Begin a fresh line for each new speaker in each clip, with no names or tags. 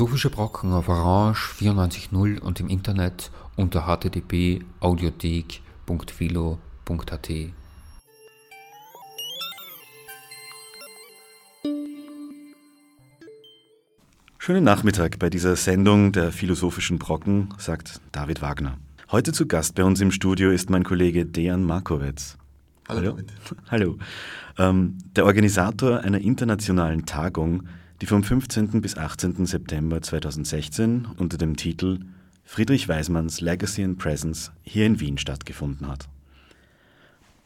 Philosophische Brocken auf Orange 94.0 und im Internet unter http://audiothek.philo.at.
Schönen Nachmittag bei dieser Sendung der Philosophischen Brocken, sagt David Wagner. Heute zu Gast bei uns im Studio ist mein Kollege Dejan Markowitz.
Hallo.
Hallo. Ähm, der Organisator einer internationalen Tagung, die vom 15. bis 18. September 2016 unter dem Titel Friedrich Weismanns Legacy and Presence hier in Wien stattgefunden hat.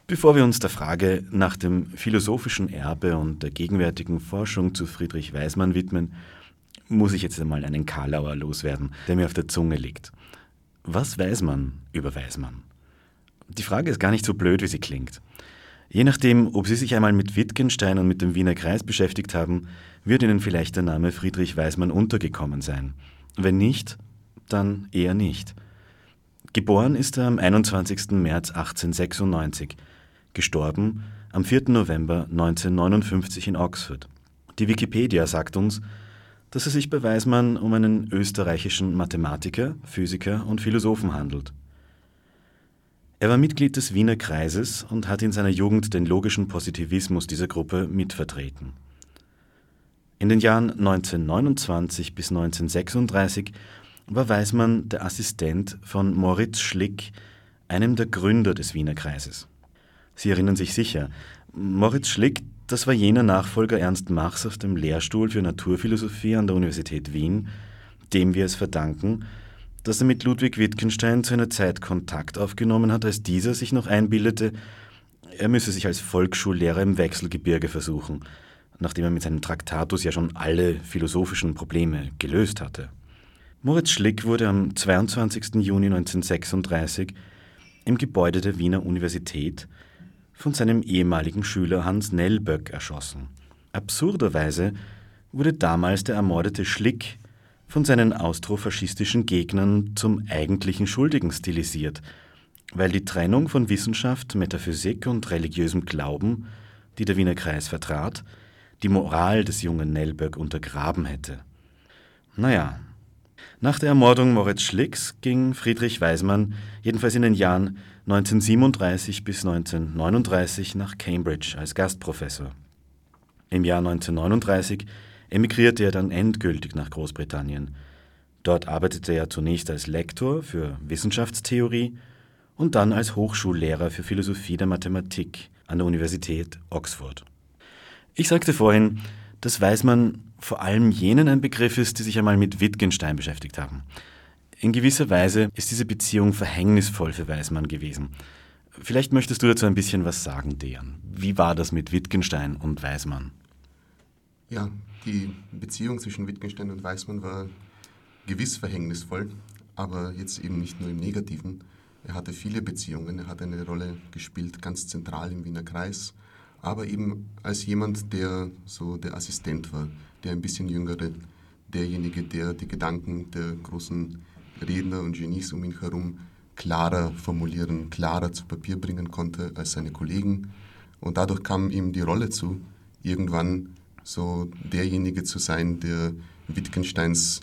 Bevor wir uns der Frage nach dem philosophischen Erbe und der gegenwärtigen Forschung zu Friedrich Weismann widmen, muss ich jetzt einmal einen Karlauer loswerden, der mir auf der Zunge liegt. Was weiß man über Weismann? Die Frage ist gar nicht so blöd, wie sie klingt. Je nachdem, ob Sie sich einmal mit Wittgenstein und mit dem Wiener Kreis beschäftigt haben, wird Ihnen vielleicht der Name Friedrich Weismann untergekommen sein. Wenn nicht, dann eher nicht. Geboren ist er am 21. März 1896, gestorben am 4. November 1959 in Oxford. Die Wikipedia sagt uns, dass es sich bei Weismann um einen österreichischen Mathematiker, Physiker und Philosophen handelt. Er war Mitglied des Wiener Kreises und hat in seiner Jugend den logischen Positivismus dieser Gruppe mitvertreten. In den Jahren 1929 bis 1936 war Weismann der Assistent von Moritz Schlick, einem der Gründer des Wiener Kreises. Sie erinnern sich sicher, Moritz Schlick, das war jener Nachfolger Ernst Machs auf dem Lehrstuhl für Naturphilosophie an der Universität Wien, dem wir es verdanken, dass er mit Ludwig Wittgenstein zu einer Zeit Kontakt aufgenommen hat, als dieser sich noch einbildete, er müsse sich als Volksschullehrer im Wechselgebirge versuchen, nachdem er mit seinem Traktatus ja schon alle philosophischen Probleme gelöst hatte. Moritz Schlick wurde am 22. Juni 1936 im Gebäude der Wiener Universität von seinem ehemaligen Schüler Hans Nellböck erschossen. Absurderweise wurde damals der ermordete Schlick von seinen austrofaschistischen Gegnern zum eigentlichen Schuldigen stilisiert, weil die Trennung von Wissenschaft, Metaphysik und religiösem Glauben, die der Wiener Kreis vertrat, die Moral des jungen Nellböck untergraben hätte. Naja, nach der Ermordung Moritz Schlicks ging Friedrich Weismann jedenfalls in den Jahren 1937 bis 1939 nach Cambridge als Gastprofessor. Im Jahr 1939 emigrierte er dann endgültig nach Großbritannien. Dort arbeitete er zunächst als Lektor für Wissenschaftstheorie und dann als Hochschullehrer für Philosophie der Mathematik an der Universität Oxford. Ich sagte vorhin, dass Weismann vor allem jenen ein Begriff ist, die sich einmal mit Wittgenstein beschäftigt haben. In gewisser Weise ist diese Beziehung verhängnisvoll für Weismann gewesen. Vielleicht möchtest du dazu ein bisschen was sagen, Dejan. Wie war das mit Wittgenstein und Weismann?
Ja, die Beziehung zwischen Wittgenstein und Weismann war gewiss verhängnisvoll, aber jetzt eben nicht nur im Negativen. Er hatte viele Beziehungen, er hat eine Rolle gespielt, ganz zentral im Wiener Kreis, aber eben als jemand, der so der Assistent war, der ein bisschen jüngere, derjenige, der die Gedanken der großen Redner und Genies um ihn herum klarer formulieren, klarer zu Papier bringen konnte als seine Kollegen. Und dadurch kam ihm die Rolle zu, irgendwann so derjenige zu sein, der Wittgensteins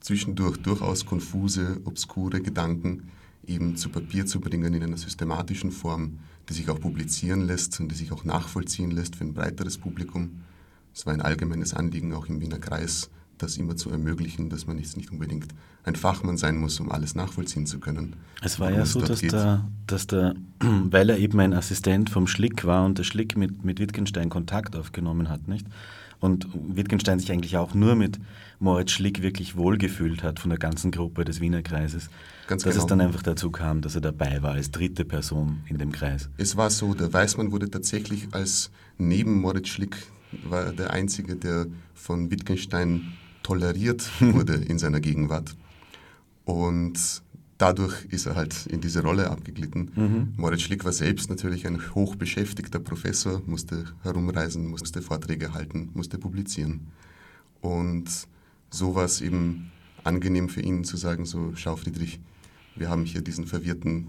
zwischendurch durchaus konfuse, obskure Gedanken eben zu Papier zu bringen in einer systematischen Form, die sich auch publizieren lässt und die sich auch nachvollziehen lässt für ein breiteres Publikum. Es war ein allgemeines Anliegen auch im Wiener Kreis, das immer zu ermöglichen, dass man jetzt nicht unbedingt ein Fachmann sein muss, um alles nachvollziehen zu können.
Es war ja so, dass der, dass der, weil er eben ein Assistent vom Schlick war und der Schlick mit, mit Wittgenstein Kontakt aufgenommen hat, nicht? Und Wittgenstein sich eigentlich auch nur mit Moritz Schlick wirklich wohlgefühlt hat von der ganzen Gruppe des Wiener Kreises. Ganz dass genau. es dann einfach dazu kam, dass er dabei war als dritte Person in dem Kreis.
Es war so, der Weißmann wurde tatsächlich als neben Moritz Schlick war der Einzige, der von Wittgenstein toleriert wurde in seiner Gegenwart. Und dadurch ist er halt in diese Rolle abgeglitten. Mhm. Moritz Schlick war selbst natürlich ein hochbeschäftigter Professor, musste herumreisen, musste Vorträge halten, musste publizieren. Und so war es eben angenehm für ihn zu sagen, so schau Friedrich, wir haben hier diesen verwirrten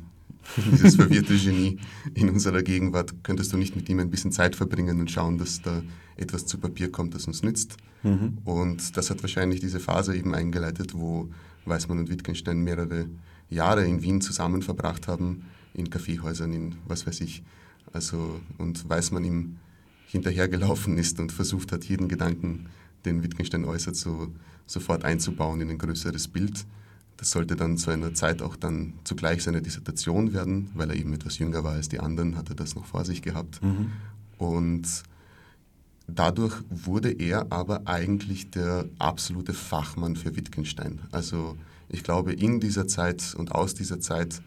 dieses verwirrte Genie in unserer Gegenwart. Könntest du nicht mit ihm ein bisschen Zeit verbringen und schauen, dass da etwas zu Papier kommt, das uns nützt? Mhm. Und das hat wahrscheinlich diese Phase eben eingeleitet, wo Weismann und Wittgenstein mehrere Jahre in Wien zusammen verbracht haben, in Kaffeehäusern, in was weiß ich. Also, und Weismann ihm hinterhergelaufen ist und versucht hat, jeden Gedanken, den Wittgenstein äußert, so sofort einzubauen in ein größeres Bild. Das sollte dann zu einer Zeit auch dann zugleich seine Dissertation werden, weil er eben etwas jünger war als die anderen, hat er das noch vor sich gehabt. Mhm. Und dadurch wurde er aber eigentlich der absolute Fachmann für Wittgenstein. Also ich glaube, in dieser Zeit und aus dieser Zeit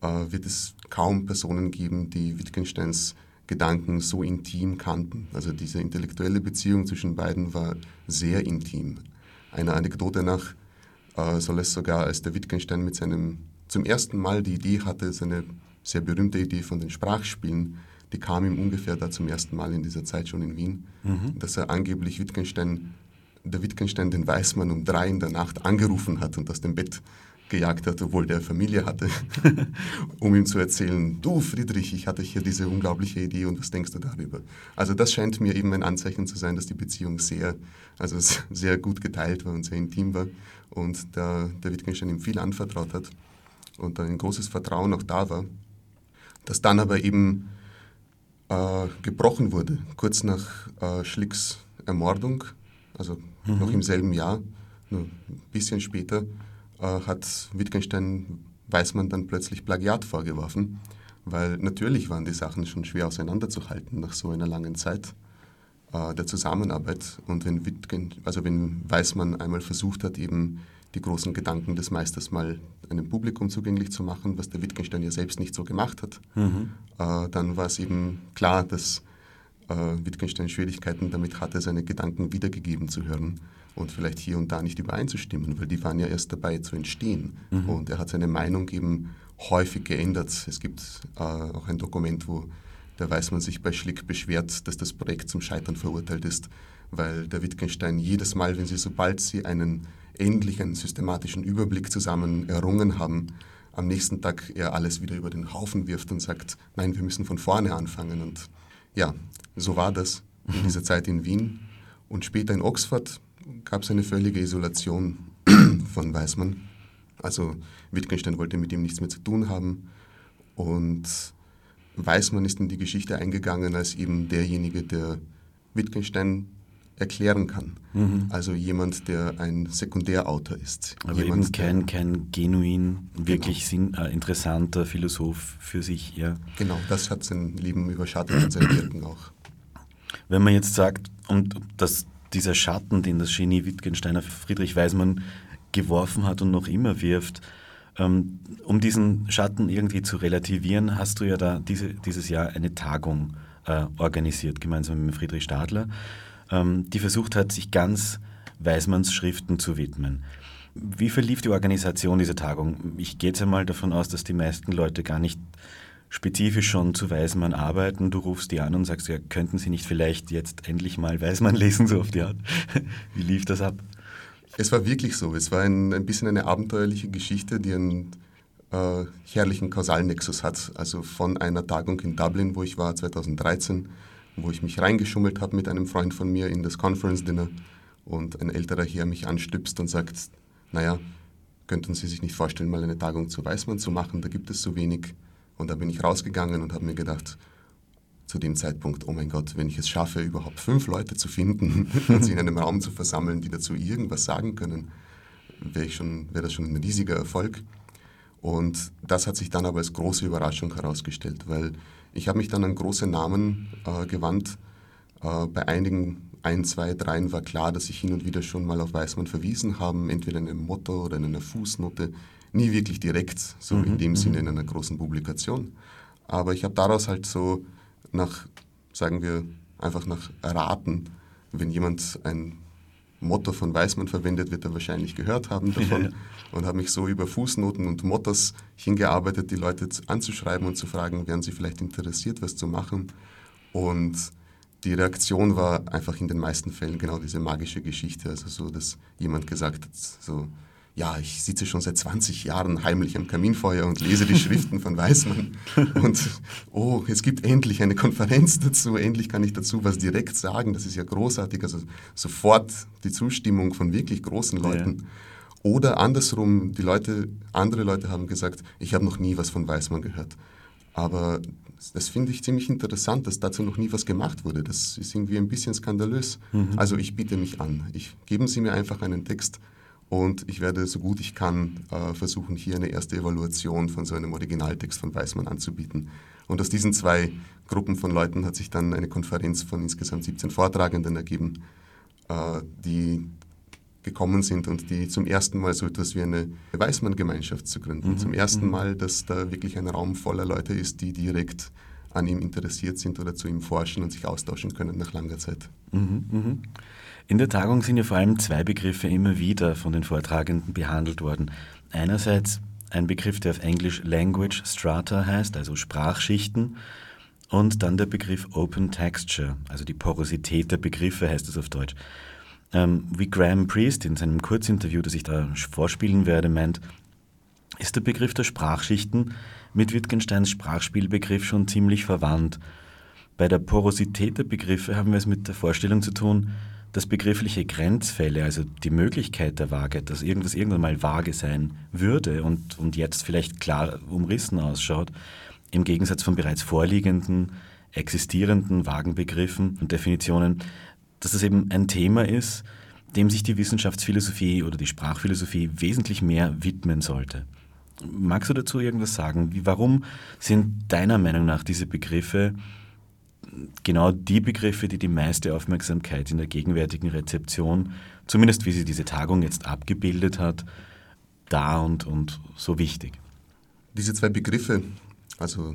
äh, wird es kaum Personen geben, die Wittgensteins Gedanken so intim kannten. Also diese intellektuelle Beziehung zwischen beiden war sehr intim. Eine Anekdote nach äh, soll es sogar, als der Wittgenstein mit seinem zum ersten Mal die Idee hatte, seine sehr berühmte Idee von den Sprachspielen, die kam ihm ungefähr da zum ersten Mal in dieser Zeit schon in Wien, mhm. dass er angeblich Wittgenstein, der Wittgenstein den Weißmann um drei in der Nacht angerufen hat und aus dem Bett gejagt hat, obwohl der Familie hatte, um ihm zu erzählen, du Friedrich, ich hatte hier diese unglaubliche Idee und was denkst du darüber? Also das scheint mir eben ein Anzeichen zu sein, dass die Beziehung sehr, also sehr gut geteilt war und sehr intim war und der, der Wittgenstein ihm viel anvertraut hat und ein großes Vertrauen auch da war, das dann aber eben äh, gebrochen wurde, kurz nach äh, Schlicks Ermordung, also mhm. noch im selben Jahr, nur ein bisschen später, äh, hat Wittgenstein Weißmann dann plötzlich Plagiat vorgeworfen, weil natürlich waren die Sachen schon schwer auseinanderzuhalten nach so einer langen Zeit äh, der Zusammenarbeit. Und wenn, Wittgen, also wenn Weißmann einmal versucht hat, eben die großen Gedanken des Meisters mal einem Publikum zugänglich zu machen, was der Wittgenstein ja selbst nicht so gemacht hat, mhm. äh, dann war es eben klar, dass äh, Wittgenstein Schwierigkeiten damit hatte, seine Gedanken wiedergegeben zu hören und vielleicht hier und da nicht übereinzustimmen, weil die waren ja erst dabei zu entstehen. Mhm. Und er hat seine Meinung eben häufig geändert. Es gibt äh, auch ein Dokument, wo der Weißmann sich bei Schlick beschwert, dass das Projekt zum Scheitern verurteilt ist, weil der Wittgenstein jedes Mal, wenn sie, sobald sie einen endlichen systematischen Überblick zusammen errungen haben, am nächsten Tag er alles wieder über den Haufen wirft und sagt, nein, wir müssen von vorne anfangen. Und ja, so war das in dieser Zeit in Wien. Und später in Oxford gab es eine völlige Isolation von Weismann. Also Wittgenstein wollte mit ihm nichts mehr zu tun haben. Und Weismann ist in die Geschichte eingegangen als eben derjenige, der Wittgenstein erklären kann. Mhm. Also jemand, der ein Sekundärautor ist.
Aber
jemand,
eben kein, kein genuin, wirklich genau. sinn, äh, interessanter Philosoph für sich. Ja.
Genau, das hat sein Leben überschattet und sein Wirken auch.
Wenn man jetzt sagt, und das dieser Schatten, den das Genie Wittgensteiner Friedrich Weismann geworfen hat und noch immer wirft, ähm, um diesen Schatten irgendwie zu relativieren, hast du ja da diese, dieses Jahr eine Tagung äh, organisiert, gemeinsam mit Friedrich Stadler, die versucht hat, sich ganz Weismanns Schriften zu widmen. Wie verlief die Organisation dieser Tagung? Ich gehe jetzt einmal davon aus, dass die meisten Leute gar nicht spezifisch schon zu Weismann arbeiten. Du rufst die an und sagst, ja, könnten Sie nicht vielleicht jetzt endlich mal Weismann lesen, so auf die Art. Wie lief das ab?
Es war wirklich so. Es war ein, ein bisschen eine abenteuerliche Geschichte, die einen äh, herrlichen Kausalnexus hat. Also von einer Tagung in Dublin, wo ich war 2013, wo ich mich reingeschummelt habe mit einem Freund von mir in das Conference Dinner und ein älterer Herr mich anstüpst und sagt, naja, könnten Sie sich nicht vorstellen, mal eine Tagung zu Weismann zu machen, da gibt es so wenig. Und da bin ich rausgegangen und habe mir gedacht, zu dem Zeitpunkt, oh mein Gott, wenn ich es schaffe, überhaupt fünf Leute zu finden und sie in einem Raum zu versammeln, die dazu irgendwas sagen können, wäre wär das schon ein riesiger Erfolg. Und das hat sich dann aber als große Überraschung herausgestellt, weil ich habe mich dann an große Namen äh, gewandt. Äh, bei einigen, ein, zwei, dreien war klar, dass ich hin und wieder schon mal auf Weißmann verwiesen haben, entweder in einem Motto oder in einer Fußnote nie wirklich direkt, so mhm. in dem Sinne mhm. in einer großen Publikation. Aber ich habe daraus halt so nach, sagen wir, einfach nach Raten, wenn jemand ein Motto von Weißmann verwendet, wird er wahrscheinlich gehört haben davon. Und habe mich so über Fußnoten und Mottos hingearbeitet, die Leute anzuschreiben und zu fragen, wären sie vielleicht interessiert, was zu machen. Und die Reaktion war einfach in den meisten Fällen genau diese magische Geschichte, also so, dass jemand gesagt hat, so, ja, ich sitze schon seit 20 Jahren heimlich am Kaminfeuer und lese die Schriften von Weismann. Und oh, es gibt endlich eine Konferenz dazu, endlich kann ich dazu was direkt sagen. Das ist ja großartig. Also sofort die Zustimmung von wirklich großen Leuten. Ja. Oder andersrum, die Leute, andere Leute haben gesagt, ich habe noch nie was von Weismann gehört. Aber das finde ich ziemlich interessant, dass dazu noch nie was gemacht wurde. Das ist irgendwie ein bisschen skandalös. Mhm. Also ich biete mich an. Ich, geben Sie mir einfach einen Text und ich werde so gut ich kann äh, versuchen, hier eine erste Evaluation von so einem Originaltext von Weismann anzubieten. Und aus diesen zwei Gruppen von Leuten hat sich dann eine Konferenz von insgesamt 17 Vortragenden ergeben, äh, die gekommen sind und die zum ersten Mal so etwas wie eine Weißmann-Gemeinschaft zu gründen. Mhm. Zum ersten mhm. Mal, dass da wirklich ein Raum voller Leute ist, die direkt an ihm interessiert sind oder zu ihm forschen und sich austauschen können nach langer Zeit.
Mhm. mhm. In der Tagung sind ja vor allem zwei Begriffe immer wieder von den Vortragenden behandelt worden. Einerseits ein Begriff, der auf Englisch Language Strata heißt, also Sprachschichten, und dann der Begriff Open Texture, also die Porosität der Begriffe heißt es auf Deutsch. Ähm, wie Graham Priest in seinem Kurzinterview, das ich da vorspielen werde, meint, ist der Begriff der Sprachschichten mit Wittgensteins Sprachspielbegriff schon ziemlich verwandt. Bei der Porosität der Begriffe haben wir es mit der Vorstellung zu tun, dass begriffliche Grenzfälle, also die Möglichkeit der Waage, dass irgendwas irgendwann mal vage sein würde und, und jetzt vielleicht klar umrissen ausschaut, im Gegensatz von bereits vorliegenden, existierenden vagen Begriffen und Definitionen, dass das eben ein Thema ist, dem sich die Wissenschaftsphilosophie oder die Sprachphilosophie wesentlich mehr widmen sollte. Magst du dazu irgendwas sagen? Wie, warum sind deiner Meinung nach diese Begriffe genau die Begriffe, die die meiste Aufmerksamkeit in der gegenwärtigen Rezeption, zumindest wie sie diese Tagung jetzt abgebildet hat, da und, und so wichtig.
Diese zwei Begriffe, also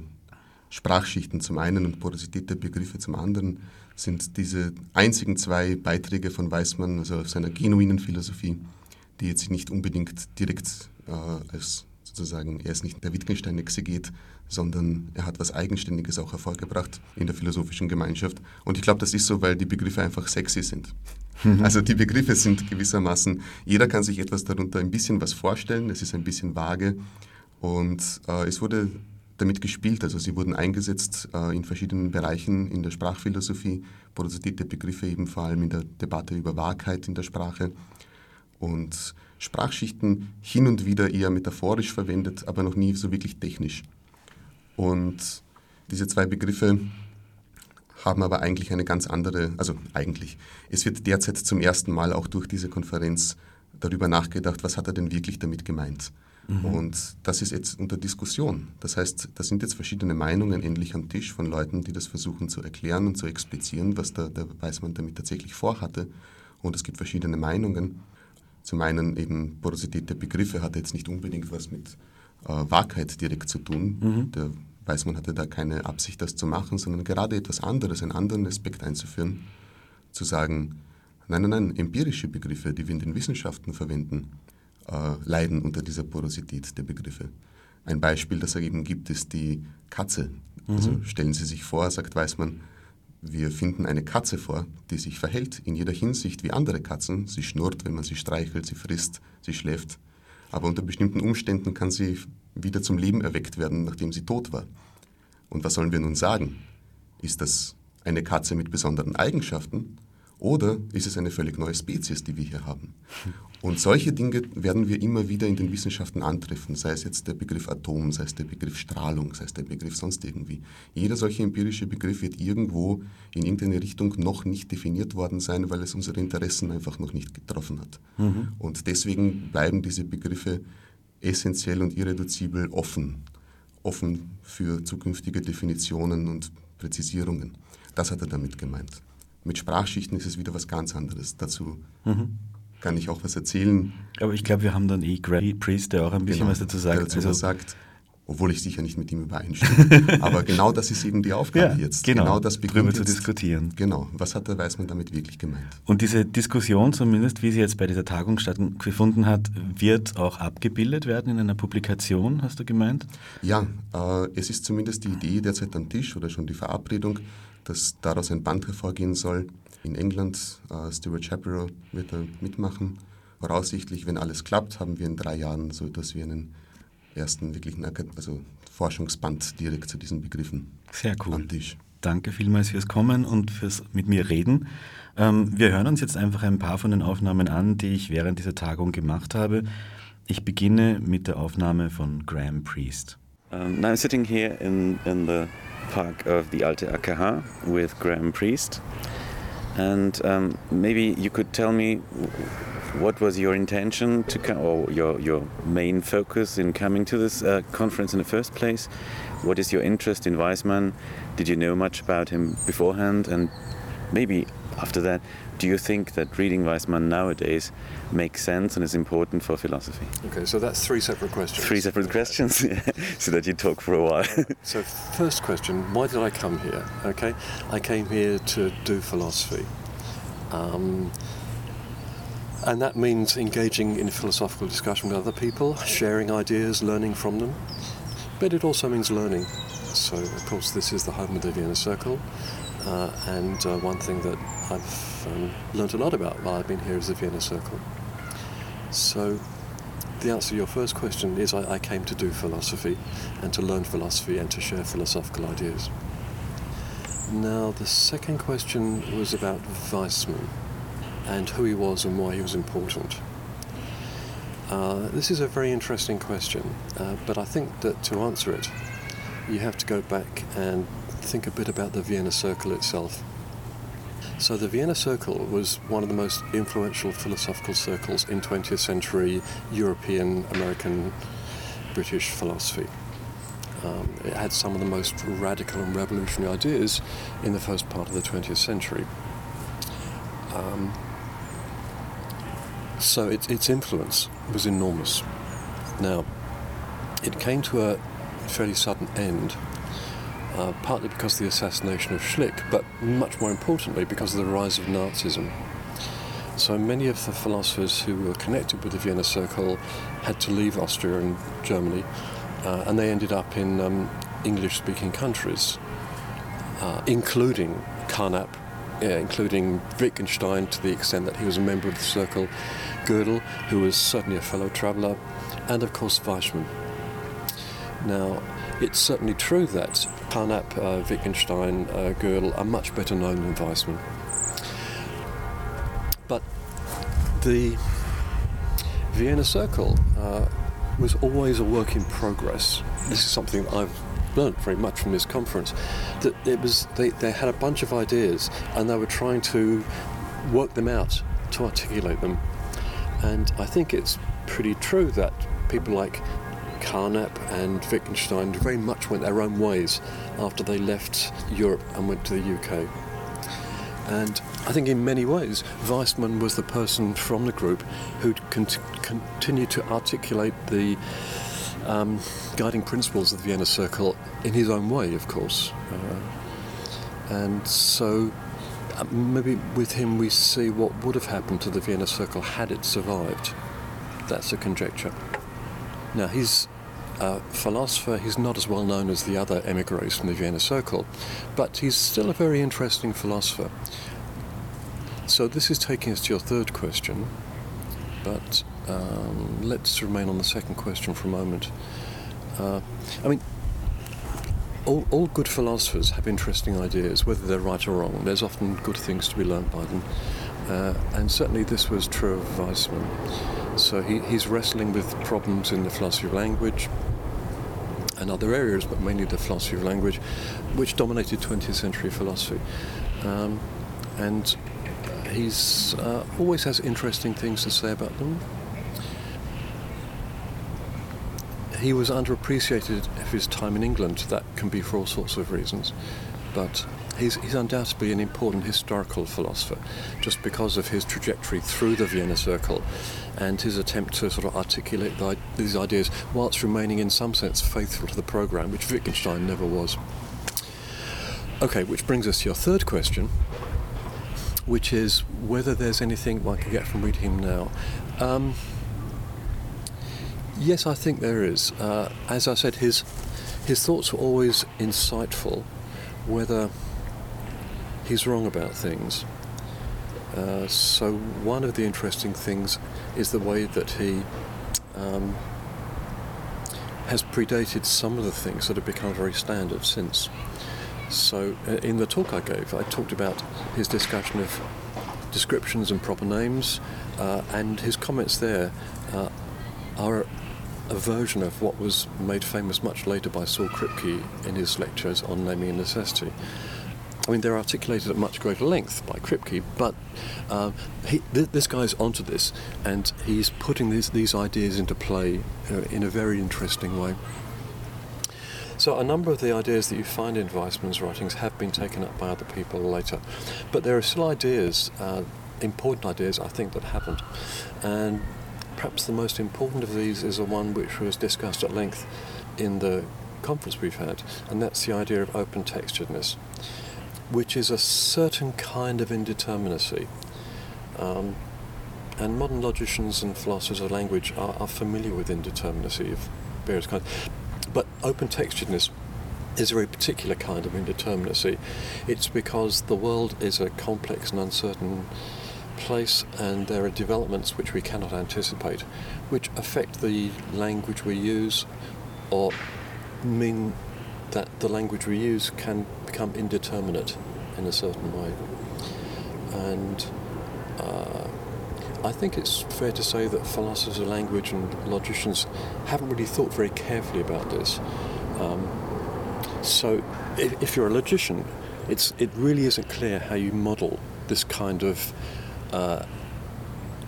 Sprachschichten zum einen und Porosität der Begriffe zum anderen, sind diese einzigen zwei Beiträge von Weismann, also seiner genuinen Philosophie, die jetzt nicht unbedingt direkt äh, als sozusagen, er ist nicht der Wittgenstein-Exeget, sondern er hat was Eigenständiges auch hervorgebracht in der philosophischen Gemeinschaft. Und ich glaube, das ist so, weil die Begriffe einfach sexy sind. Mhm. Also die Begriffe sind gewissermaßen, jeder kann sich etwas darunter ein bisschen was vorstellen, es ist ein bisschen vage und äh, es wurde damit gespielt, also sie wurden eingesetzt äh, in verschiedenen Bereichen in der Sprachphilosophie, der Begriffe eben vor allem in der Debatte über Wahrheit in der Sprache und Sprachschichten hin und wieder eher metaphorisch verwendet, aber noch nie so wirklich technisch. Und diese zwei Begriffe haben aber eigentlich eine ganz andere, also eigentlich, es wird derzeit zum ersten Mal auch durch diese Konferenz darüber nachgedacht, was hat er denn wirklich damit gemeint. Mhm. Und das ist jetzt unter Diskussion. Das heißt, da sind jetzt verschiedene Meinungen endlich am Tisch von Leuten, die das versuchen zu erklären und zu explizieren, was der, der Weißmann damit tatsächlich vorhatte. Und es gibt verschiedene Meinungen. Zum einen eben Porosität der Begriffe hat jetzt nicht unbedingt was mit äh, Wahrheit direkt zu tun. Mhm. Der Weißmann hatte da keine Absicht, das zu machen, sondern gerade etwas anderes, einen anderen Aspekt einzuführen. Zu sagen, nein, nein, nein, empirische Begriffe, die wir in den Wissenschaften verwenden, äh, leiden unter dieser Porosität der Begriffe. Ein Beispiel, das er eben gibt, ist die Katze. Mhm. Also stellen Sie sich vor, sagt Weißmann, wir finden eine Katze vor, die sich verhält in jeder Hinsicht wie andere Katzen. Sie schnurrt, wenn man sie streichelt, sie frisst, sie schläft. Aber unter bestimmten Umständen kann sie wieder zum Leben erweckt werden, nachdem sie tot war. Und was sollen wir nun sagen? Ist das eine Katze mit besonderen Eigenschaften oder ist es eine völlig neue Spezies, die wir hier haben? Und solche Dinge werden wir immer wieder in den Wissenschaften antreffen, sei es jetzt der Begriff Atom, sei es der Begriff Strahlung, sei es der Begriff sonst irgendwie. Jeder solche empirische Begriff wird irgendwo in irgendeine Richtung noch nicht definiert worden sein, weil es unsere Interessen einfach noch nicht getroffen hat. Mhm. Und deswegen bleiben diese Begriffe essentiell und irreduzibel offen, offen für zukünftige Definitionen und Präzisierungen. Das hat er damit gemeint. Mit Sprachschichten ist es wieder was ganz anderes. Dazu mhm. Kann ich auch was erzählen.
Aber ich glaube, wir haben dann eh Gray Priest, der auch ein bisschen genau, was dazu sagt. Der
dazu also, sagt, obwohl ich sicher nicht mit ihm übereinstimme. Aber genau das ist eben die Aufgabe ja, jetzt.
Genau, genau das
darüber
zu diskutieren.
Genau, was hat der Weißmann damit wirklich gemeint?
Und diese Diskussion, zumindest wie sie jetzt bei dieser Tagung stattgefunden hat, wird auch abgebildet werden in einer Publikation, hast du gemeint?
Ja, äh, es ist zumindest die Idee derzeit am Tisch oder schon die Verabredung, dass daraus ein Band hervorgehen soll. In England, äh, Stuart Shapiro wird da mitmachen Voraussichtlich, wenn alles klappt, haben wir in drei Jahren so etwas wie einen ersten wirklichen also Forschungsband direkt zu diesen Begriffen.
Sehr cool. Danke vielmals fürs Kommen und fürs mit mir reden. Ähm, wir hören uns jetzt einfach ein paar von den Aufnahmen an, die ich während dieser Tagung gemacht habe. Ich beginne mit der Aufnahme von Graham Priest. Um, now I'm sitting here in, in the park of the Alte AKH with Graham Priest. And um, maybe you could tell me what was your intention to come, or your, your main focus in coming to this uh, conference in the first place? What is your interest in Waismann? Did you know much about him beforehand? And maybe after that, do you think that reading Waismann nowadays makes sense and is important for philosophy?
Okay, so that's three separate questions.
Three separate okay. questions, so that you talk for a while.
so, first question why did I come here? Okay, I came here to do philosophy. Um, and that means engaging in philosophical discussion with other people, sharing ideas, learning from them. But it also means learning. So, of course, this is the home of the Vienna Circle. Uh, and uh, one thing that I've um, learned a lot about while I've been here is the Vienna Circle. So, the answer to your first question is I, I came to do philosophy and to learn philosophy and to share philosophical ideas. Now, the second question was about Waismann and who he was and why he was important. Uh, this is a very interesting question, uh, but I think that to answer it, you have to go back and think a bit about the Vienna Circle itself. So, the Vienna Circle was one of the most influential philosophical circles in 20th century European, American, British philosophy. Um, it had some of the most radical and revolutionary ideas in the first part of the 20th century. Um, so it, its influence was enormous. Now, it came to a fairly sudden end, uh, partly because of the assassination of Schlick, but much more importantly because of the rise of Nazism. So many of the philosophers who were connected with the Vienna Circle had to leave Austria and Germany, uh, and they ended up in um, English speaking countries, uh, including Carnap, yeah, including Wittgenstein to the extent that he was a member of the circle, Gödel, who was certainly a fellow traveller, and of course Waismann. Now, it's certainly true that Carnap, uh, Wittgenstein, uh, Gödel are much better known than Waismann. But the Vienna Circle uh, was always a work in progress. This is something I've learned very much from this conference. That it was they, they had a bunch of ideas and they were trying to work them out to articulate them. And I think it's pretty true that people like Carnap and Wittgenstein very much went their own ways after they left Europe and went to the UK. And I think in many ways, Waismann was the person from the group who cont- continued to articulate the um, guiding principles of the Vienna Circle in his own way, of course. Uh, and so uh, maybe with him we see what would have happened to the Vienna Circle had it survived. That's a conjecture. Now, he's a philosopher, he's not as well known as the other emigres from the Vienna Circle, but he's still a very interesting philosopher. So, this is taking us to your third question, but um, let's remain on the second question for a moment. Uh, I mean, all, all, good philosophers have interesting ideas, whether they're right or wrong. There's often good things to be learned by them. Uh, and certainly this was true of Waismann. So he, he's wrestling with problems in the philosophy of language and other areas, but mainly the philosophy of language, which dominated 20th century philosophy. Um, and he's uh, always has interesting things to say about them. He was underappreciated of his time in England. That can be for all sorts of reasons, but he's, he's undoubtedly an important historical philosopher, just because of his trajectory through the Vienna Circle and his attempt to sort of articulate the, these ideas whilst remaining in some sense faithful to the program, which Wittgenstein never was. Okay, which brings us to your third question, which is whether there's anything one can get from reading him now. Um, yes, I think there is. Uh, as I said, his his thoughts were always insightful, whether he's wrong about things. Uh, so one of the interesting things is the way that he um, has predated some of the things that have become very standard since. So, uh, in the talk I gave, I talked about his discussion of descriptions and proper names, uh, and his comments there uh, are a version of what was made famous much later by Saul Kripke in his lectures on naming and necessity. I mean, they're articulated at much greater length by Kripke, but uh, he, th- this guy's onto this, and he's putting these, these ideas into play uh, in a very interesting way. So a number of the ideas that you find in Waismann's writings have been taken up by other people later, but there are still ideas, uh, important ideas, I think, that haven't. And perhaps the most important of these is the one which was discussed at length in the conference we've had, and that's the idea of open texturedness, which is a certain kind of indeterminacy. Um, and modern logicians and philosophers of language are, are familiar with indeterminacy of various kinds. But open texturedness is a very particular kind of indeterminacy. It's because the world is a complex and uncertain place, and there are developments which we cannot anticipate, which affect the language we use or mean that the language we use can become indeterminate in a certain way. And uh, I think it's fair to say that philosophers of language and logicians haven't really thought very carefully about this. Um, so, if, if, you're a logician, it's, it really isn't clear how you model this kind of uh,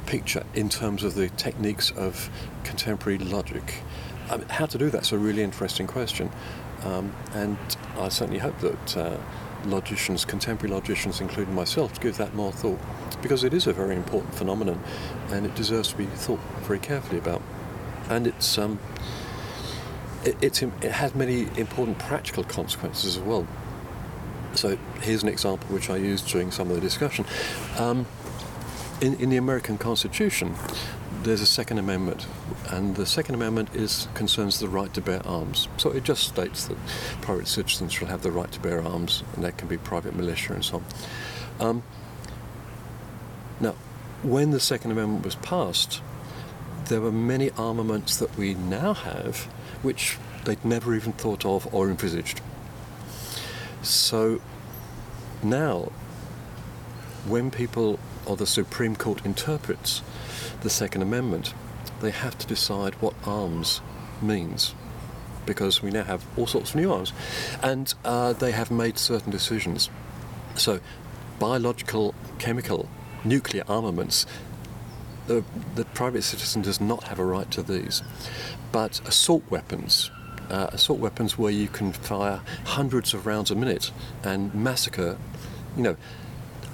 picture in terms of the techniques of contemporary logic. I mean, how to do that's a really interesting question, um, and I certainly hope that uh, logicians, contemporary logicians, including myself, give that more thought because it is a very important phenomenon, and it deserves to be thought very carefully about. And it's um, it, it's, it has many important practical consequences as well. So here's an example which I used during some of the discussion. Um, in, in the American Constitution, there's a Second Amendment, and the Second Amendment is concerns the right to bear arms. So it just states that private citizens shall have the right to bear arms, and that can be private militia and so on. Um, now, when the Second Amendment was passed, there were many armaments that we now have which they'd never even thought of or envisaged. So now, when people or the Supreme Court interprets the Second Amendment, they have to decide what arms means because we now have all sorts of new arms. And uh, they have made certain decisions. So, biological, chemical, nuclear armaments, the, the private citizen does not have a right to these. But assault weapons, uh, assault weapons where you can fire hundreds of rounds a minute and massacre, you know,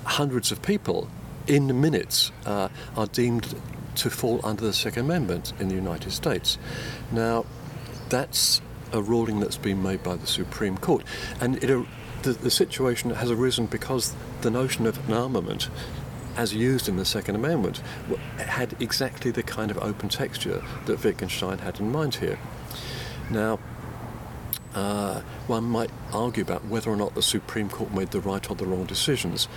hundreds of people in minutes uh, are deemed to fall under the Second Amendment in the United States. Now, that's a ruling that's been made by the Supreme Court, and it, uh, the, the situation has arisen because the notion of an armament as used in the Second Amendment, had exactly the kind of open texture that Wittgenstein had in mind here. Now, uh, one might argue about whether or not the Supreme Court made the right or the wrong decisions,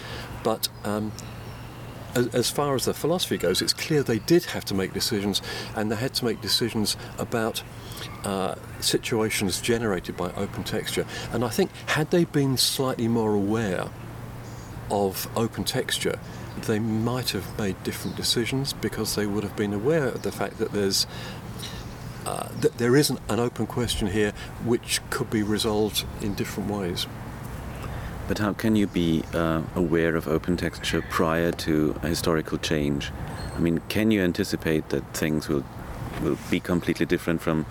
but um, as, far as the philosophy goes, it's clear they did have to make decisions, and they had to make decisions about uh, situations generated by open texture. And I think, had they been slightly more aware of open texture, they might have made different decisions because they would have been aware of the fact that there's uh, that there isn't an open question here which could be resolved in different ways.
But how can you be uh, aware of open texture prior to a historical change? I mean, can you anticipate that things will will be completely different from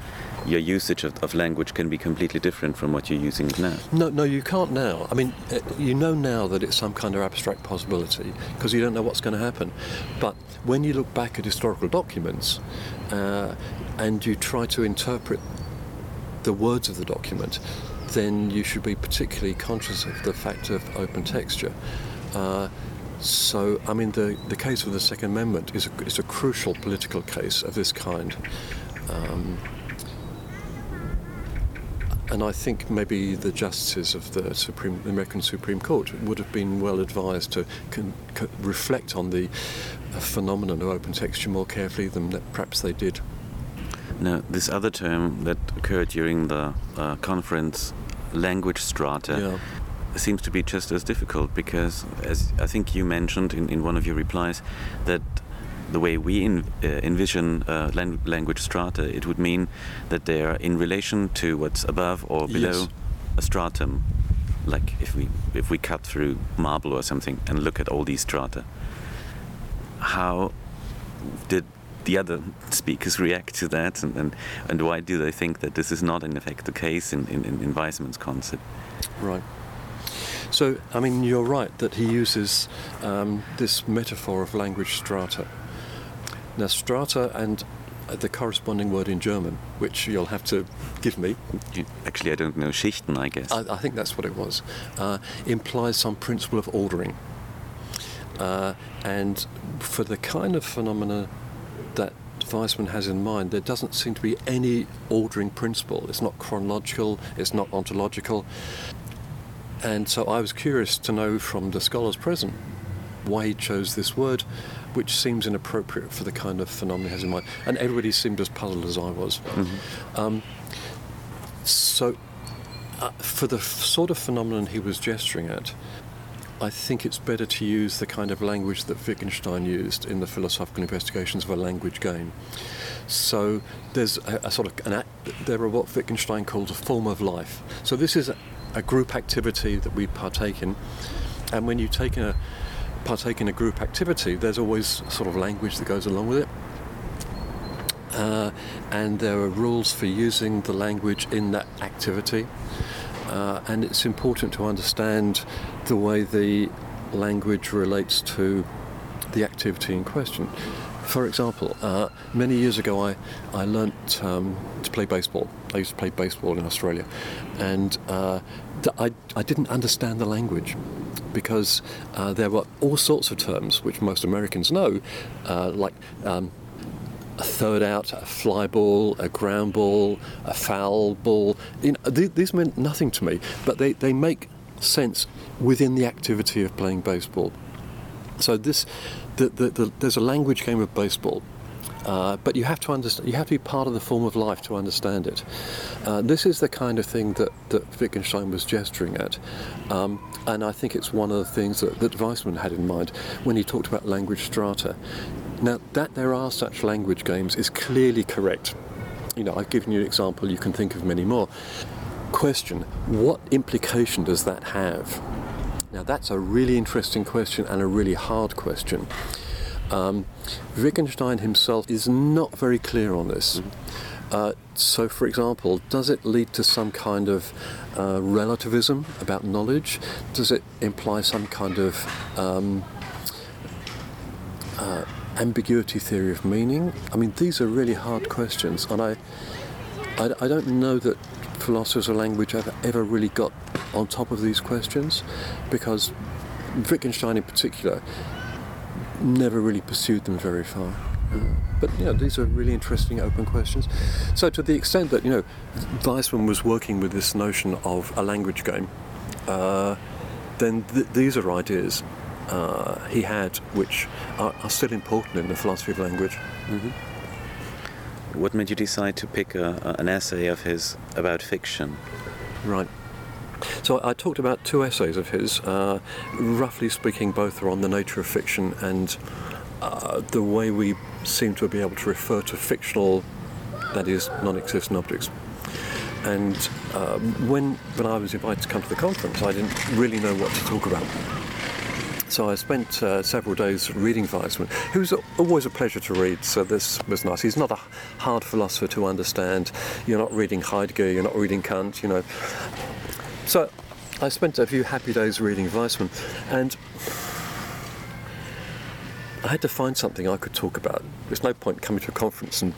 your usage of, of, language can be completely different from what you're using now.
No, no, you can't now. I mean, uh, you know now that it's some kind of abstract possibility because you don't know what's going to happen. But when you look back at historical documents uh, and you try to interpret the words of the document, then you should be particularly conscious of the fact of open texture. Uh, so, I mean, the, the case of the Second Amendment is a, is a crucial political case of this kind. Um, and I think maybe the justices of the Supreme, American Supreme Court would have been well advised to con, con, reflect on the uh, phenomenon of open texture more carefully than perhaps they did.
Now, this other term that occurred during the uh, conference, language strata,
Yeah.
seems to be just as difficult because, as I think you mentioned in, in one of your replies, that the way we in, uh, envision uh, lang- language strata, it would mean that they are in relation to what's above or below
Yes.
a stratum. Like if we if we cut through marble or something and look at all these strata, how did the other speakers react to that, and, and, and why do they think that this is not in effect the case in, in, in Waismann's concept?
Right. So, I mean, you're right that he uses um, this metaphor of language strata. Now, strata and uh, the corresponding word in German, which you'll have to give me,
Actually, I don't know Schichten, I guess.
I, I think that's what it was, uh, implies some principle of ordering. Uh, and for the kind of phenomena that Waismann has in mind, there doesn't seem to be any ordering principle. It's not chronological, it's not ontological. And so I was curious to know from the scholars present why he chose this word, which seems inappropriate for the kind of phenomenon he has in mind. And everybody seemed as puzzled as I was. Um, so, uh, for the f- sort of phenomenon he was gesturing at, I think it's better to use the kind of language that Wittgenstein used in the philosophical investigations of a language game. So there's a, a sort of an act, there are what Wittgenstein calls a form of life. So this is a, a group activity that we partake in, and when you take a partake in a group activity, there's always sort of language that goes along with it. Uh, and there are rules for using the language in that activity. Uh, and it's important to understand the way the language relates to the activity in question. For example, uh, many years ago I, I learnt um, to play baseball. I used to play baseball in Australia. And uh, I, I didn't understand the language because uh, there were all sorts of terms which most Americans know, uh, like um, a third out, a fly ball, a ground ball, a foul ball. You know, th- these meant nothing to me, but they, they make sense within the activity of playing baseball. So this, the, the, the, there's a language game of baseball, uh, but you have to understand. You have to be part of the form of life to understand it. Uh, this is the kind of thing that, that Wittgenstein was gesturing at, um, and I think it's one of the things that, that Waismann had in mind when he talked about language strata. Now, that there are such language games is clearly correct. You know, I've given you an example. You can think of many more. Question: What implication does that have? Now, that's a really interesting question and a really hard question. Um, Wittgenstein himself is not very clear on this. Uh, so, for example, does it lead to some kind of uh, relativism about knowledge? Does it imply some kind of um, uh, ambiguity theory of meaning? I mean, these are really hard questions, and I, I, I don't know that philosophers of language have ever really got on top of these questions, because Wittgenstein in particular never really pursued them very far. But you know, these are really interesting open questions. So, to the extent that you know, Waismann was working with this notion of a language game, uh, then th- these are ideas uh, he had which are, are still important in the philosophy of language.
What made you decide to pick a, a- an essay of his about fiction?
Right. So I talked about two essays of his. Uh, roughly speaking, both are on the nature of fiction and uh, the way we seem to be able to refer to fictional, that is, non-existent objects. And um, when when I was invited to come to the conference, I didn't really know what to talk about. So I spent uh, several days reading Waismann, who's always a pleasure to read. So this was nice. He's not a hard philosopher to understand. You're not reading Heidegger. You're not reading Kant. You know. So I spent a few happy days reading Waismann, and I had to find something I could talk about. There's no point coming to a conference and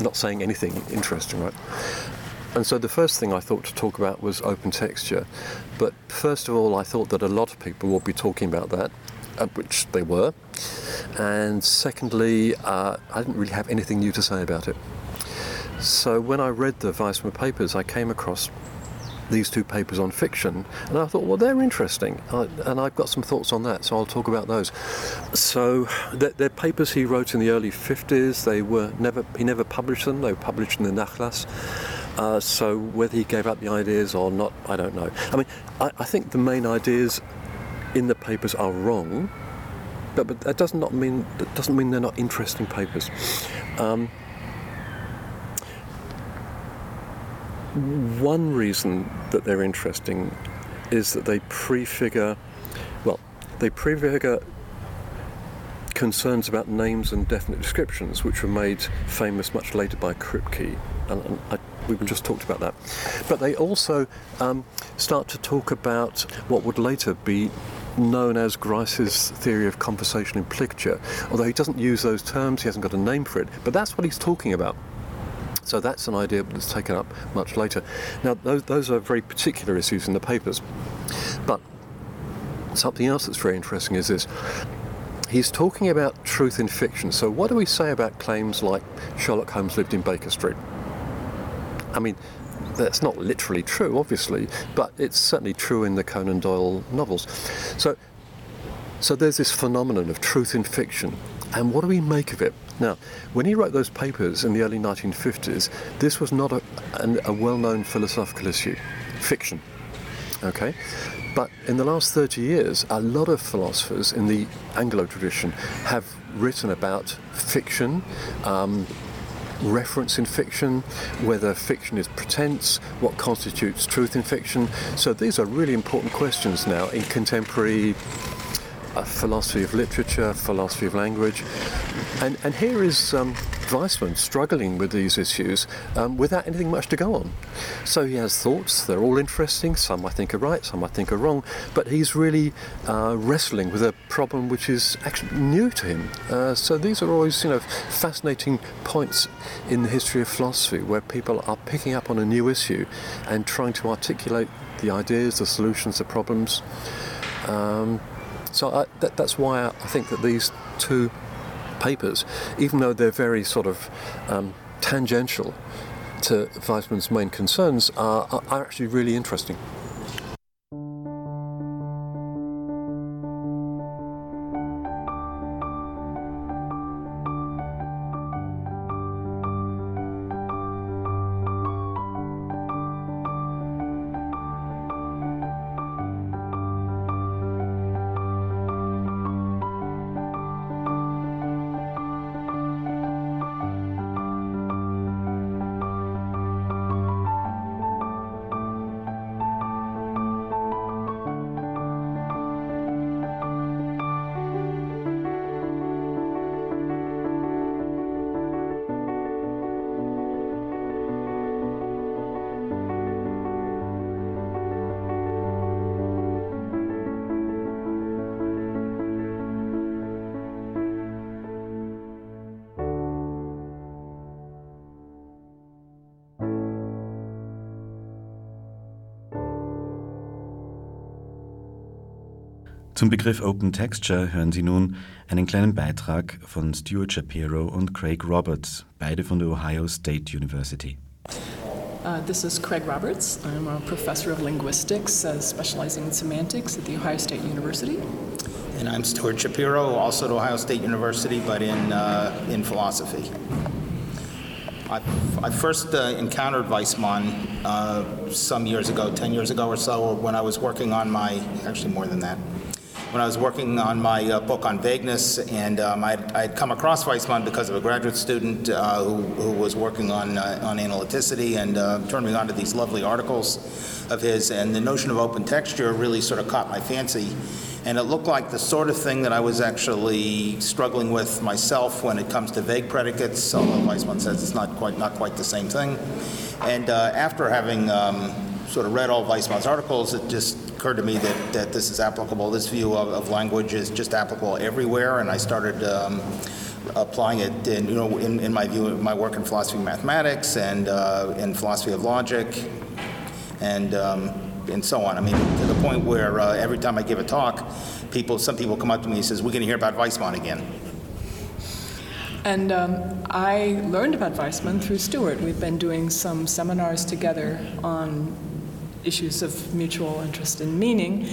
not saying anything interesting, right? And so the first thing I thought to talk about was open texture. But first of all, I thought that a lot of people would be talking about that, uh, which they were. And secondly, uh, I didn't really have anything new to say about it. So when I read the Waismann papers, I came across these two papers on fiction, and I thought, well, they're interesting, and I've got some thoughts on that, so I'll talk about those. So they're, they're, papers he wrote in the early 50s. They were never he never published them. They were published in the Nachlass. Uh, so whether he gave up the ideas or not, I don't know. I mean, I, I think the main ideas in the papers are wrong, but, but that does not mean that doesn't mean they're not interesting papers. Um, one reason that they're interesting is that they prefigure, well, they prefigure concerns about names and definite descriptions, which were made famous much later by Kripke. And, and I, we just talked about that. But they also um, start to talk about what would later be known as Grice's theory of conversational implicature. Although he doesn't use those terms, he hasn't got a name for it, but that's what he's talking about. So that's an idea that's taken up much later. Now, those, those are very particular issues in the papers. But something else that's very interesting is this. He's talking about truth in fiction. So, what do we say about claims like Sherlock Holmes lived in Baker Street? I mean, that's not literally true, obviously, but it's certainly true in the Conan Doyle novels. So, so there's this phenomenon of truth in fiction, and what do we make of it? Now, when he wrote those papers in the early 1950s, this was not a, a well-known philosophical issue, fiction. Okay, but in the last 30 years, a lot of philosophers in the Anglo tradition have written about fiction. Um, reference in fiction, whether fiction is pretense, what constitutes truth in fiction. So these are really important questions now in contemporary uh, philosophy of literature, philosophy of language. And, and here is um, struggling with these issues um, without anything much to go on. So he has thoughts, they're all interesting, some I think are right, some I think are wrong, but he's really uh, wrestling with a problem which is actually new to him. Uh, so these are always, you know, fascinating points in the history of philosophy where people are picking up on a new issue and trying to articulate the ideas, the solutions, the problems. Um, so I, that, that's why I, think that these two papers, even though they're very sort of um, tangential to Waismann's main concerns, are, are actually really interesting.
Zum Begriff Open Texture hören Sie nun einen kleinen Beitrag von Stewart Shapiro und Craige Roberts, beide von der Ohio State University.
Uh, this is Craige Roberts. I'm a professor of linguistics uh, specializing in semantics at The Ohio State University.
And I'm Stuart Shapiro, also at Ohio State University, but in, uh, in philosophy. I, I first uh, encountered Waismann uh, some years ago, 10 years ago or so, when I was working on my, actually more than that, when I was working on my uh, book on vagueness, and um, I'd, I'd, come across Waismann because of a graduate student uh, who, who, was working on, uh, on analyticity and uh, turned me on to these lovely articles of his, and the notion of open texture really sort of caught my fancy. And it looked like the sort of thing that I was actually struggling with myself when it comes to vague predicates, although Waismann says it's not quite, not quite the same thing. And uh, after having um, sort of read all Waismann's articles, it just occurred to me that, that this is applicable, this view of, of language is just applicable everywhere, and I started um, applying it in, you know, in, in, my view, my work in philosophy of mathematics and uh, in philosophy of logic and, um, and so on. I mean, to the point where uh, every time I give a talk, people, some people come up to me and says, we're going to hear about Waismann again.
And um, I learned about Waismann through Stewart. We've been doing some seminars together on issues of mutual interest in meaning.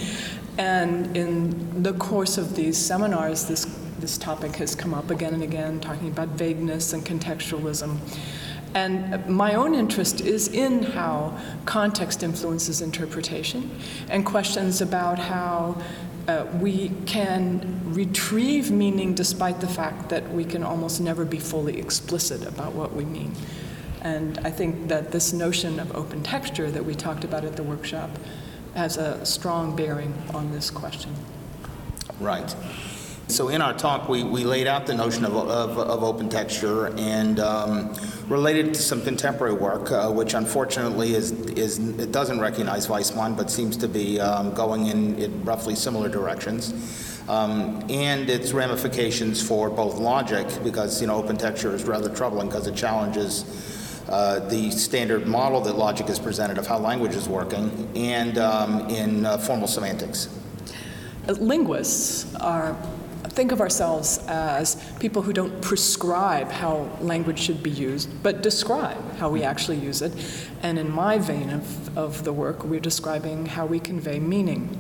And in the course of these seminars, this, this topic has come up again and again, talking about vagueness and contextualism. And my own interest is in how context influences interpretation and questions about how uh, we can retrieve meaning despite the fact that we can almost never be fully explicit about what we mean. And I think that this notion of open texture that we talked about at the workshop has a strong bearing on this question.
Right. So in our talk, we, we laid out the notion of, of, of open texture and um, related to some contemporary work, uh, which unfortunately is, is it doesn't recognize Waismann, but seems to be um, going in, in roughly similar directions. Um, and its ramifications for both logic, because you know open texture is rather troubling because it challenges uh, the standard model that logic has presented of how language is working, and um, in uh, formal semantics.
Linguists are think of ourselves as people who don't prescribe how language should be used, but describe how we actually use it. And in my vein of, of the work, we're describing how we convey meaning.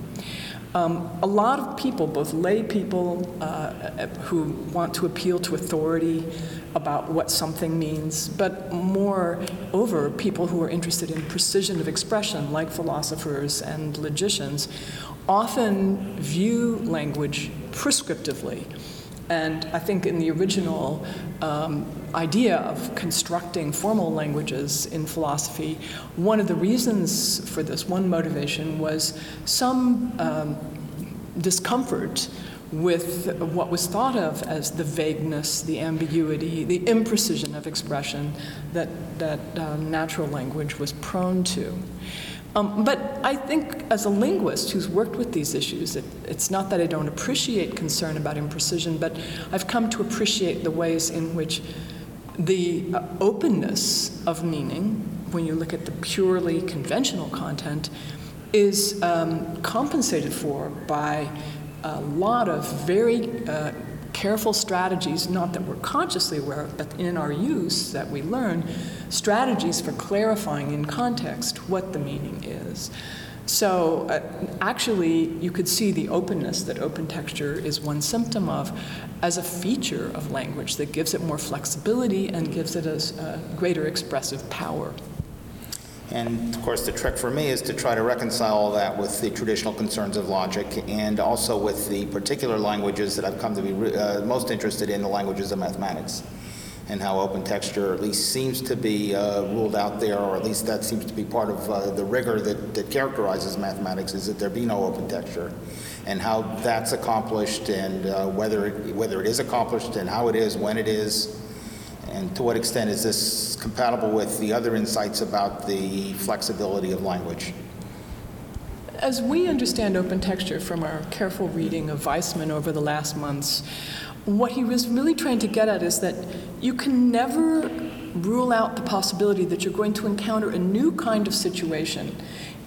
Um, a lot of people, both lay people uh, who want to appeal to authority about what something means, but moreover, people who are interested in precision of expression, like philosophers and logicians, often view language prescriptively. And I think in the original um, idea of constructing formal languages in philosophy, one of the reasons for this, one motivation, was some um, discomfort with what was thought of as the vagueness, the ambiguity, the imprecision of expression that, that uh, natural language was prone to. Um, but I think, as a linguist who's worked with these issues, it, it's not that I don't appreciate concern about imprecision, but I've come to appreciate the ways in which the uh, openness of meaning, when you look at the purely conventional content, is um, compensated for by a lot of very uh, careful strategies, not that we're consciously aware of, but in our use that we learn, strategies for clarifying in context what the meaning is. So, uh, actually, you could see the openness that open texture is one symptom of as a feature of language that gives it more flexibility and gives it a, a greater expressive power.
And of course, the trick for me is to try to reconcile all that with the traditional concerns of logic and also with the particular languages that I've come to be uh, most interested in, the languages of mathematics, and how open texture at least seems to be uh, ruled out there, or at least that seems to be part of uh, the rigor that, that characterizes mathematics, is that there be no open texture. And how that's accomplished, and uh, whether, it, whether it is accomplished, and how it is, when it is, and to what extent is this compatible with the other insights about the flexibility of language?
As we understand open texture from our careful reading of Waismann over the last months, what he was really trying to get at is that you can never rule out the possibility that you're going to encounter a new kind of situation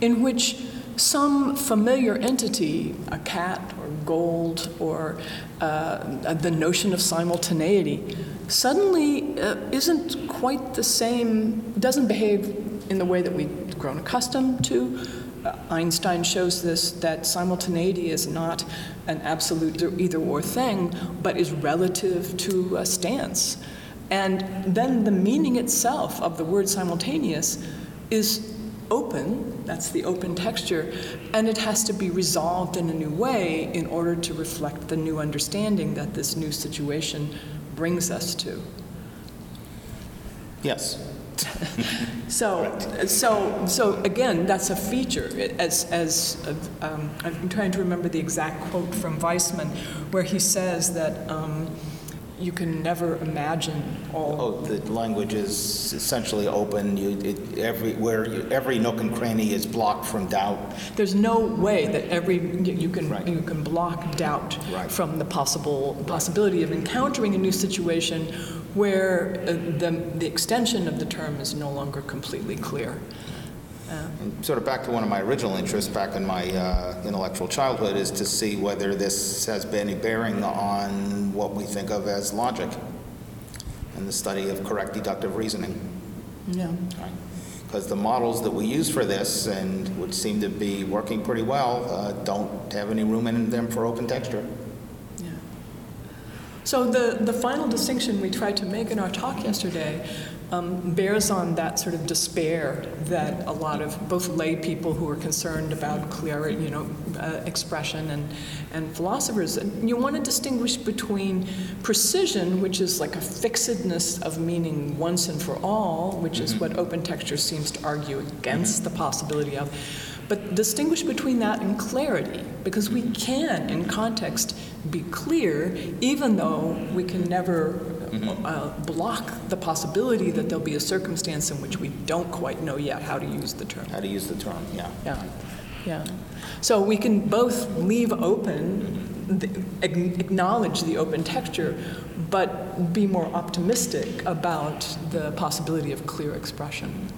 in which some familiar entity, a cat or gold or uh, the notion of simultaneity, suddenly uh, isn't quite the same, doesn't behave in the way that we've grown accustomed to. Uh, Einstein shows this that simultaneity is not an absolute either or thing, but is relative to a stance. And then the meaning itself of the word simultaneous is open, that's the open texture, and it has to be resolved in a new way in order to reflect the new understanding that this new situation brings us to.
Yes.
so, so, so again, that's a feature. As, as um, I'm trying to remember the exact quote from Waismann, where he says that um, you can never imagine all.
Oh, the language is essentially open. You, it, every where you, every nook and cranny is blocked from doubt.
There's no way that every you can
Right.
you can block doubt
Right.
from the possible possibility of encountering a new situation where uh, the the extension of the term is no longer completely clear.
And sort of back to one of my original interests back in my uh, intellectual childhood is to see whether this has been a bearing on what we think of as logic. and the study of correct deductive reasoning.
Yeah.
Because the models that we use for this, and would seem to be working pretty well, uh, don't have any room in them for open texture.
Yeah. So the, the final distinction we tried to make in our talk yesterday um, bears on that sort of despair that a lot of both lay people who are concerned about clear, you know, uh, expression and, and philosophers. And you want to distinguish between precision, which is like a fixedness of meaning once and for all, which is what open texture seems to argue against the possibility of. But distinguish between that and clarity, because we can, in context, be clear, even though we can never uh, block the possibility that there'll be a circumstance in which we don't quite know yet how to use the term.
How to use the term, yeah.
Yeah, yeah. So we can both leave open, the, acknowledge the open texture, but be more optimistic about the possibility of clear expression.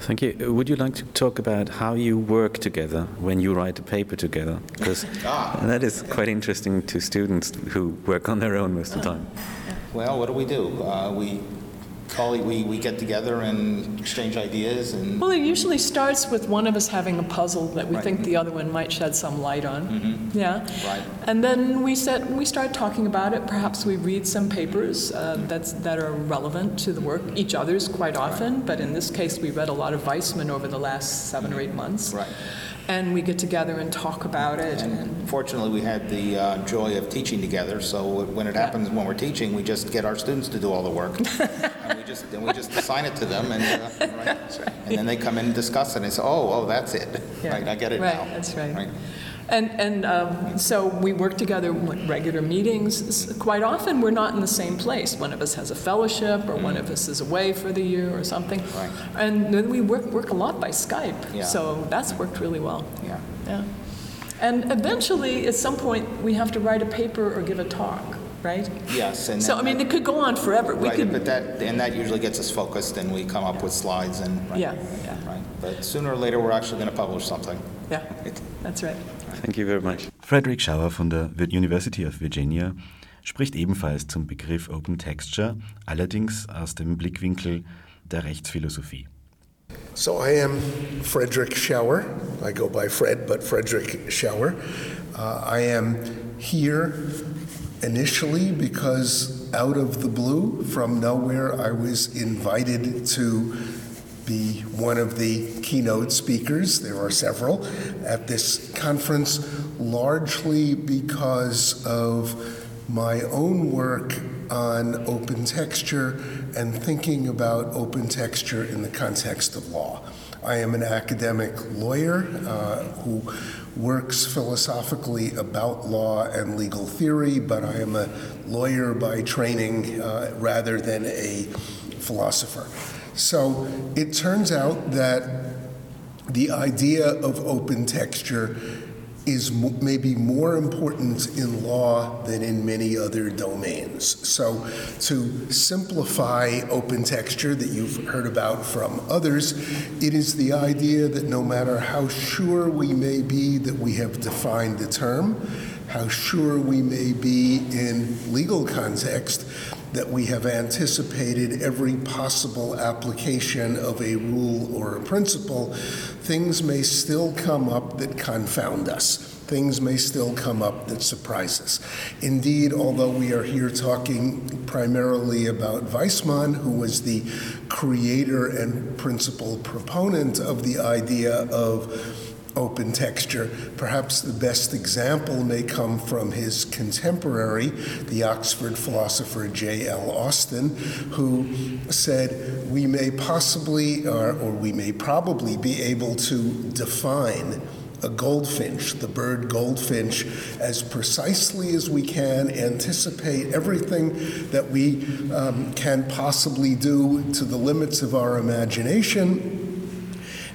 Thank you. Would you like to talk about how you work together when you write a paper together? Because that is quite interesting to students who work on their own most of the time.
Well, what do we do? Uh, We we, we get together and exchange ideas and,
Well, it usually starts with one of us having a puzzle that we
Right.
think the other one might shed some light on. Yeah.
Right.
And then we set, we start talking about it. Perhaps we read some papers uh, that's, that are relevant to the work, each other's quite often, but in this case, we read a lot of Waismann over the last seven or eight months.
Right.
And we get together and talk about it. And,
fortunately, we had the uh, joy of teaching together, so when it happens when we're teaching, we just get our students to do all the work. And we just, and we just assign it to them, and, uh, right? And then they come in and discuss it, and say, oh, oh, that's it.
Yeah.
Right, I get it
Right,
now.
that's right. And, and um, so we work together in regular meetings. Quite often, we're not in the same place. One of us has a fellowship, or one of us is away for the year or something.
Mm. Right.
And then we work, work a lot by Skype.
Yeah.
So that's worked really well.
Yeah.
Yeah. And eventually, at some point, we have to write a paper or give a talk, right?
Yes, and
So, I mean,
that-
it could go on forever. We
Right,
could,
but that, and that usually gets us focused, and we come up with slides and. right,
Yeah, yeah.
Right, but sooner or later, we're actually going to publish something.
Yeah, that's right.
Thank you very much. Frederick Schauer von der University of Virginia spricht ebenfalls zum Begriff Open Texture, allerdings aus dem Blickwinkel der Rechtsphilosophie.
So I am Frederick Schauer. I go by Fred, but Frederick Schauer. Uh, I am here initially because out of the blue, from nowhere, I was invited to be one of the keynote speakers. There are several at this conference, largely because of my own work on open texture and thinking about open texture in the context of law. I am an academic lawyer uh, who works philosophically about law and legal theory, but I am a lawyer by training uh, rather than a philosopher. So it turns out that the idea of open texture is maybe more important in law than in many other domains. So, to simplify open texture that you've heard about from others, it is the idea that no matter how sure we may be that we have defined the term, how sure we may be in legal context that we have anticipated every possible application of a rule or a principle, things may still come up that confound us. Things may still come up that surprise us. Indeed, although we are here talking primarily about Waismann, who was the creator and principal proponent of the idea of open texture. Perhaps the best example may come from his contemporary, the Oxford philosopher J.L. Austin, who said, We may possibly, or, or we may probably be able to define a goldfinch, the bird goldfinch, as precisely as we can, anticipate everything that we um, can possibly do to the limits of our imagination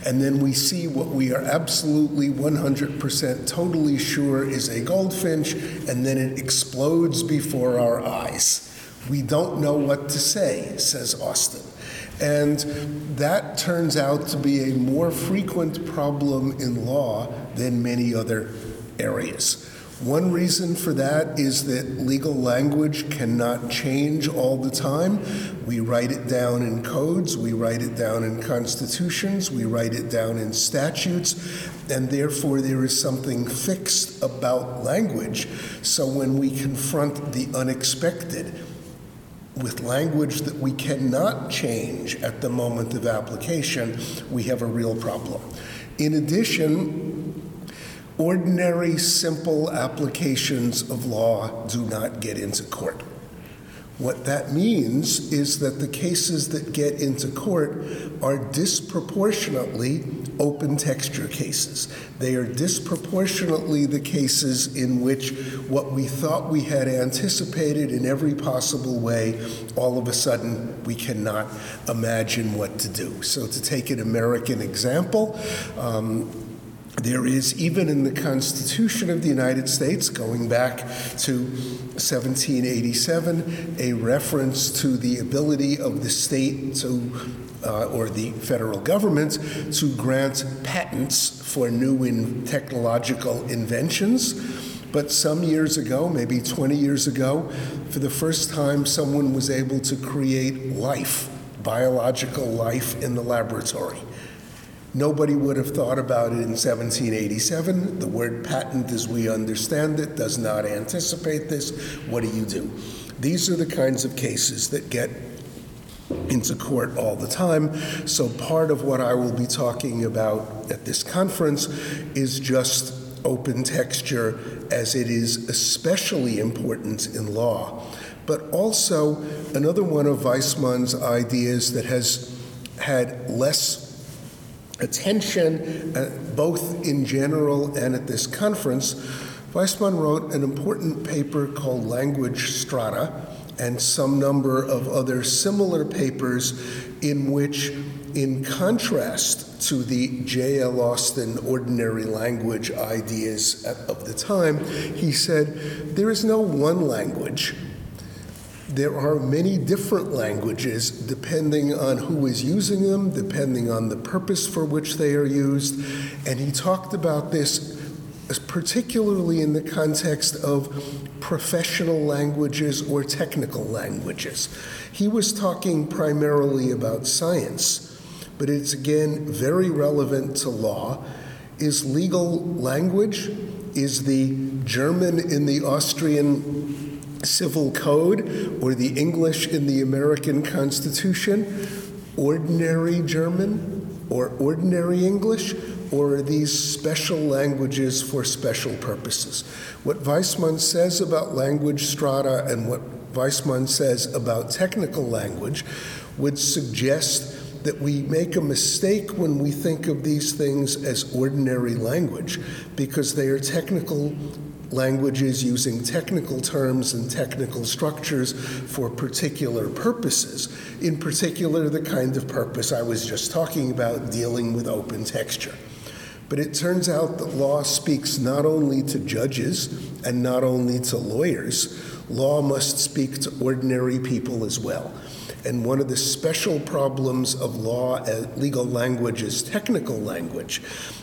and then we see what we are absolutely 100% totally sure is a goldfinch, and then it explodes before our eyes. We don't know what to say, says Austin. And that turns out to be a more frequent problem in law than many other areas. One reason for that is that legal language cannot change all the time. We write it down in codes, we write it down in constitutions, we write it down in statutes, and therefore there is something fixed about language. So when we confront the unexpected, with language that we cannot change at the moment of application, we have a real problem. In addition, ordinary, simple applications of law do not get into court. What that means is that the cases that get into court are disproportionately open texture cases. They are disproportionately the cases in which what we thought we had anticipated in every possible way, all of a sudden we cannot imagine what to do. So, to take an American example, um, there is, even in the Constitution of the United States, going back to 1787, a reference to the ability of the state to, uh, or the federal government, to grant patents for new in technological inventions. But some years ago, maybe 20 years ago, for the first time, someone was able to create life, biological life, in the laboratory. Nobody would have thought about it in 1787. The word patent, as we understand it, does not anticipate this. What do you do? These are the kinds of cases that get into court all the time. So, part of what I will be talking about at this conference is just open texture, as it is especially important in law. But also, another one of Waismann's ideas that has had less attention, uh, both in general and at this conference, Waismann wrote an important paper called Language Strata and some number of other similar papers in which, in contrast to the J.L. Austin ordinary language ideas of the time, he said there is no one language there are many different languages depending on who is using them, depending on the purpose for which they are used. And he talked about this particularly in the context of professional languages or technical languages. He was talking primarily about science, but it's again very relevant to law. Is legal language, is the German in the Austrian Civil Code or the English in the American Constitution, ordinary German or ordinary English, or are these special languages for special purposes? What Waismann says about language strata and what Waismann says about technical language would suggest that we make a mistake when we think of these things as ordinary language because they are technical languages using technical terms and technical structures for particular purposes, in particular, the kind of purpose I was just talking about dealing with open texture. But it turns out that law speaks not only to judges and not only to lawyers, law must speak to ordinary people as well. And one of the special problems of law, legal language, is technical language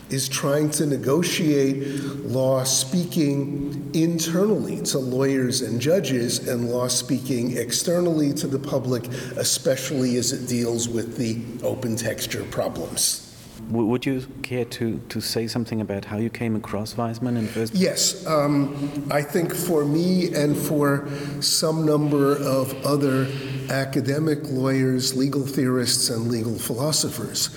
is trying to negotiate law speaking internally to lawyers and judges and law speaking externally to the public, especially as it deals with the open texture problems.
Would you care to, to say something about how you came across Waismann in first?
Yes. Um, I think for me and for some number of other academic lawyers, legal theorists, and legal philosophers,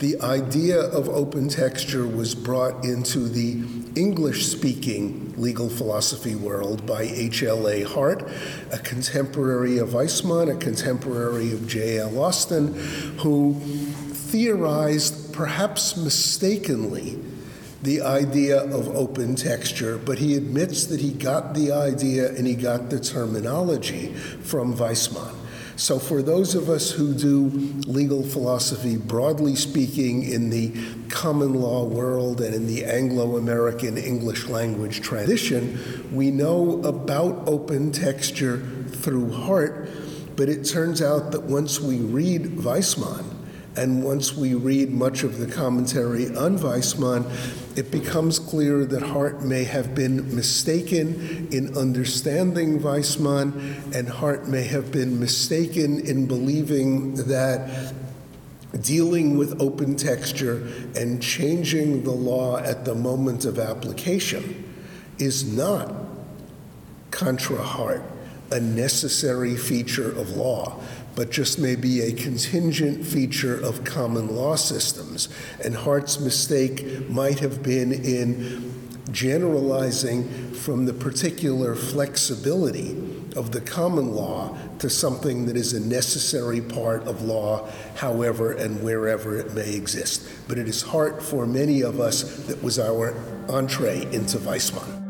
the idea of open texture was brought into the English speaking legal philosophy world by H.L.A. Hart, a contemporary of Waismann, a contemporary of J.L. Austin, who theorized, perhaps mistakenly, the idea of open texture, but he admits that he got the idea and he got the terminology from Waismann. So, for those of us who do legal philosophy, broadly speaking, in the common law world and in the Anglo American English language tradition, we know about open texture through Hart, but it turns out that once we read Waismann, And once we read much of the commentary on Waismann, it becomes clear that Hart may have been mistaken in understanding Waismann, and Hart may have been mistaken in believing that dealing with open texture and changing the law at the moment of application is not contra Hart, a necessary feature of law, but just may be a contingent feature of common law systems. And Hart's mistake might have been in generalizing from the particular flexibility of the common law to something that is a necessary part of law, however and wherever it may exist. But it is Hart for many of us that was our entree into Waismann.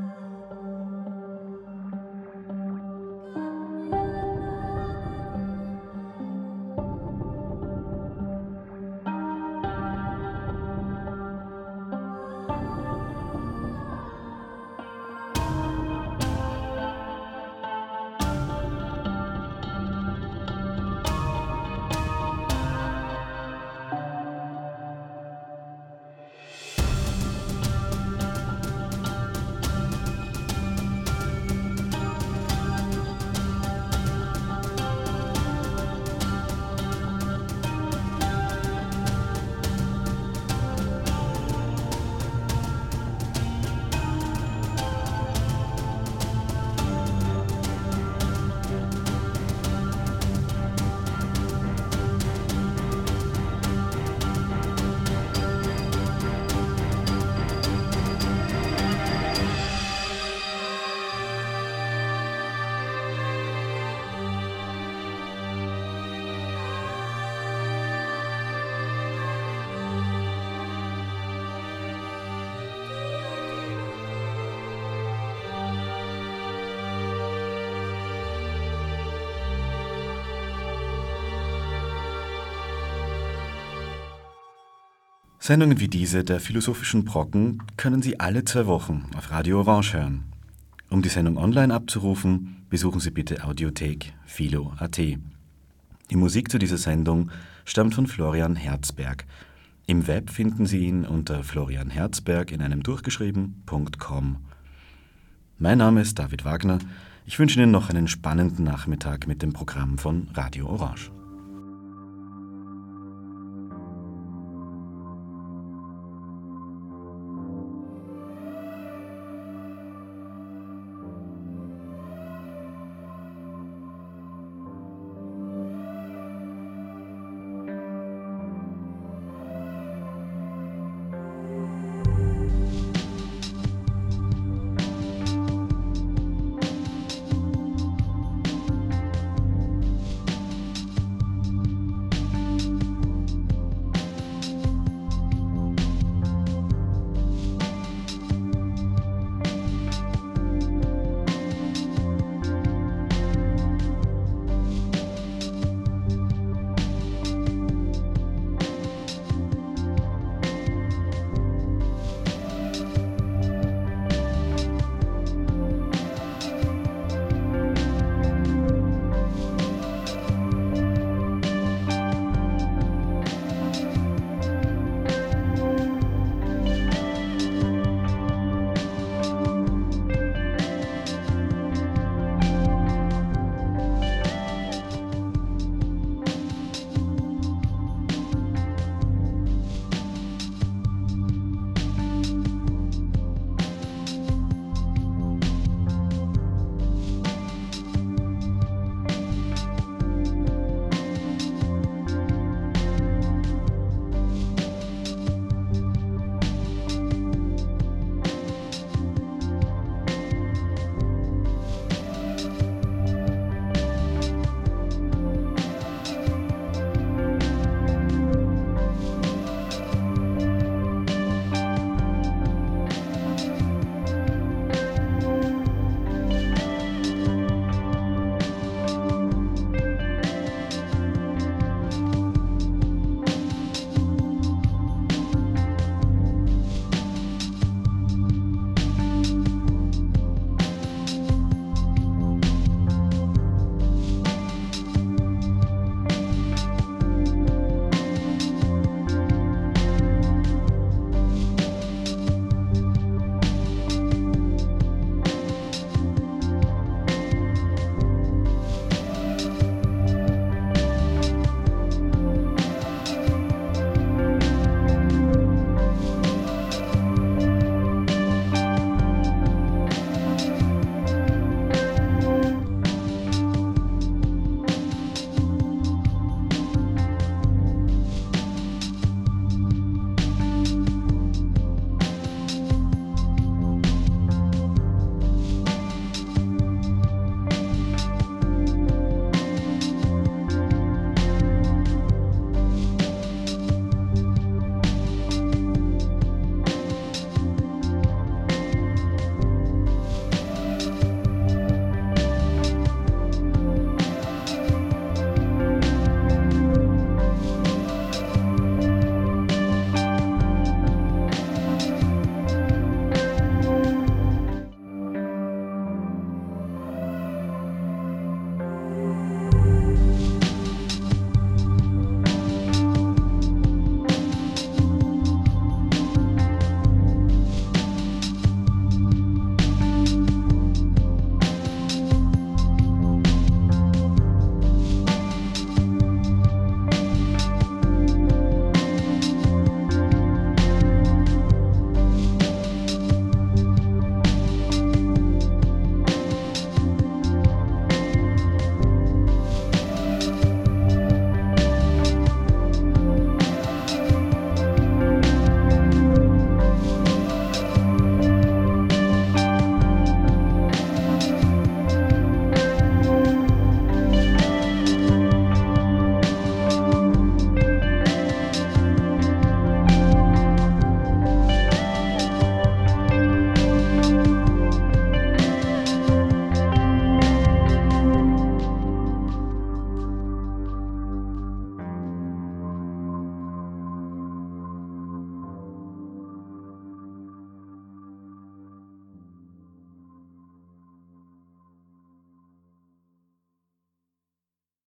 Sendungen wie diese der Philosophischen Brocken können Sie alle zwei Wochen auf Radio Orange hören. Um die Sendung online abzurufen, besuchen Sie bitte Audiothek philo.at. Die Musik zu dieser Sendung stammt von Florian Herzberg. Im Web finden Sie ihn unter florianherzberg in einem durchgeschrieben.com. Mein Name ist David Wagner. Ich wünsche Ihnen noch einen spannenden Nachmittag mit dem Programm von Radio Orange.